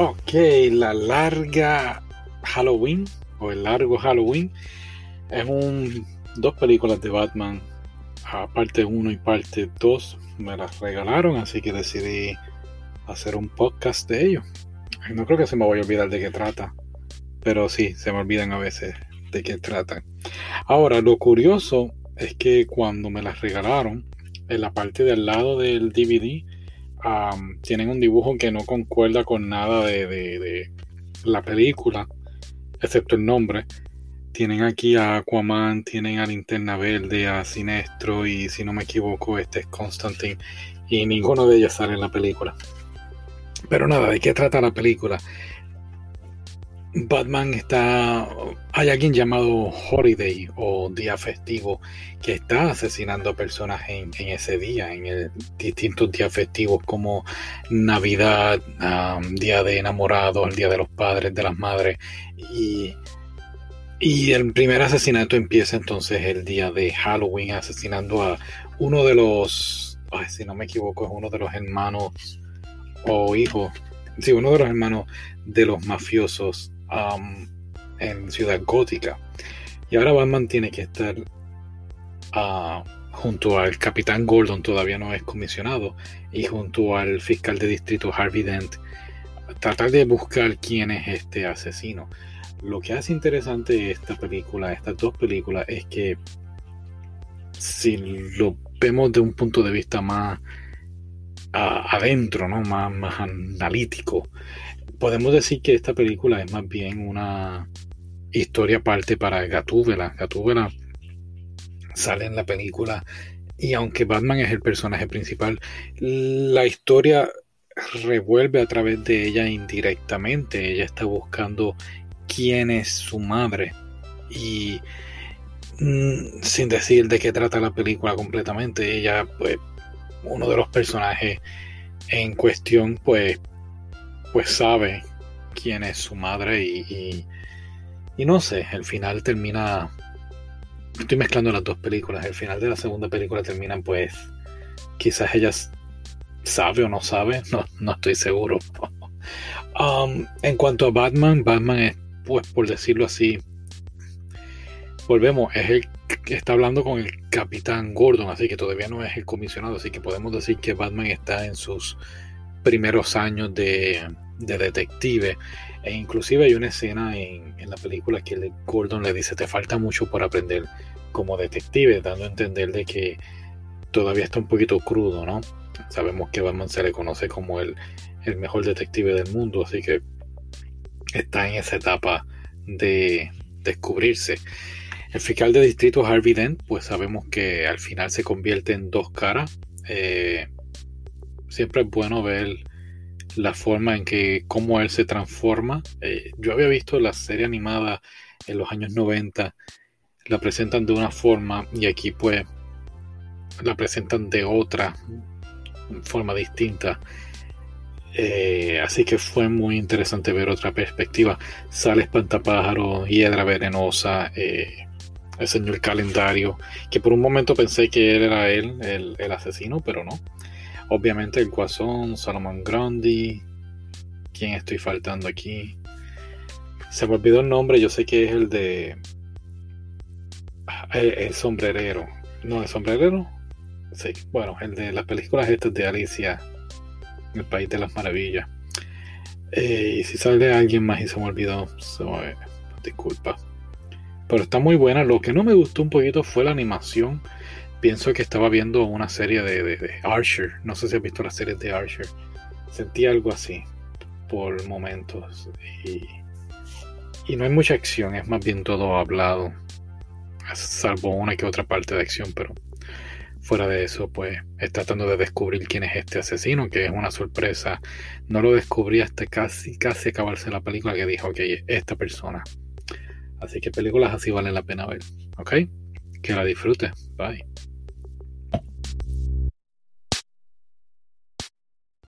Ok, la larga Halloween o el largo Halloween es un dos películas de Batman, parte 1 y parte 2 me las regalaron, así que decidí hacer un podcast de ellos. No creo que se me vaya a olvidar de qué trata, pero sí, se me olvidan a veces de qué tratan. Ahora, lo curioso es que cuando me las regalaron, en la parte del lado del DVD, tienen un dibujo que no concuerda con nada de, la película, excepto el nombre. Tienen aquí a Aquaman, tienen a Linterna Verde, a Sinestro y si no me equivoco este es Constantine y ninguno de ellos sale en la película. Pero nada, ¿de qué trata la película? Batman está. Hay alguien llamado Holiday o día festivo que está asesinando a personas en, ese día, en distintos días festivos como Navidad, Día de Enamorados, el Día de los Padres, de las Madres. Y, y el primer asesinato empieza entonces el día de Halloween, asesinando a uno de los. si no me equivoco, es uno de los hermanos o hijos. Sí, uno de los hermanos de los mafiosos en Ciudad Gótica. Y ahora Batman tiene que estar ah, junto al capitán Gordon, todavía no es comisionado, y junto al fiscal de distrito Harvey Dent, tratar de buscar quién es este asesino. Lo que hace interesante esta película, estas dos películas, es que si lo vemos de un punto de vista más adentro, ¿no? más, más analítico, podemos decir que esta película es más bien una historia aparte para Gatúbela. Gatúbela sale en la película y aunque Batman es el personaje principal, la historia revuelve a través de ella indirectamente. Ella está buscando quién es su madre y mm, sin decir de qué trata la película completamente, ella pues uno de los personajes en cuestión pues pues sabe quién es su madre y, y, no sé, el final termina... Estoy mezclando las dos películas. El final de la segunda película termina pues quizás ella sabe o no sabe, no, no estoy seguro. Um, en cuanto a Batman, Batman es, pues por decirlo así, volvemos, es el que está hablando con el capitán Gordon, así que todavía no es el comisionado, así que podemos decir que Batman está en sus primeros años de, detective. E inclusive hay una escena en, la película que Gordon le dice, te falta mucho por aprender como detective, dando a entender de que todavía está un poquito crudo, ¿no? Sabemos que Batman se le conoce como el, mejor detective del mundo, así que está en esa etapa de descubrirse. El fiscal de distrito Harvey Dent, pues sabemos que al final se convierte en dos caras. Eh, siempre es bueno ver la forma en que cómo él se transforma. Eh, yo había visto la serie animada en los años 90, la presentan de una forma y aquí pues la presentan de otra forma distinta. Eh, así que fue muy interesante ver otra perspectiva. Sale espantapájaro, hiedra venenosa, eh, el señor calendario, que por un momento pensé que él era él, el asesino, pero no. Obviamente el Guasón, Salomón Grandi. ¿Quién estoy faltando aquí? Se me olvidó el nombre, yo sé que es el de. El, el sombrerero. No, el sombrerero. Sí, bueno, el de las películas estas de Alicia, El País de las Maravillas. Eh, y si sale alguien más y se me olvidó, disculpa. Pero está muy buena. Lo que no me gustó un poquito fue la animación pienso que estaba viendo una serie de, Archer. No sé si has visto la serie de Archer. Sentí algo así por momentos. Y, y no hay mucha acción, es más bien todo hablado. Salvo una que otra parte de acción, pero fuera de eso, pues es tratando de descubrir quién es este asesino, que es una sorpresa. No lo descubrí hasta casi, casi acabarse la película que dijo, ok, esta persona. Así que películas así valen la pena ver, ¿ok? Que la disfrutes. Bye.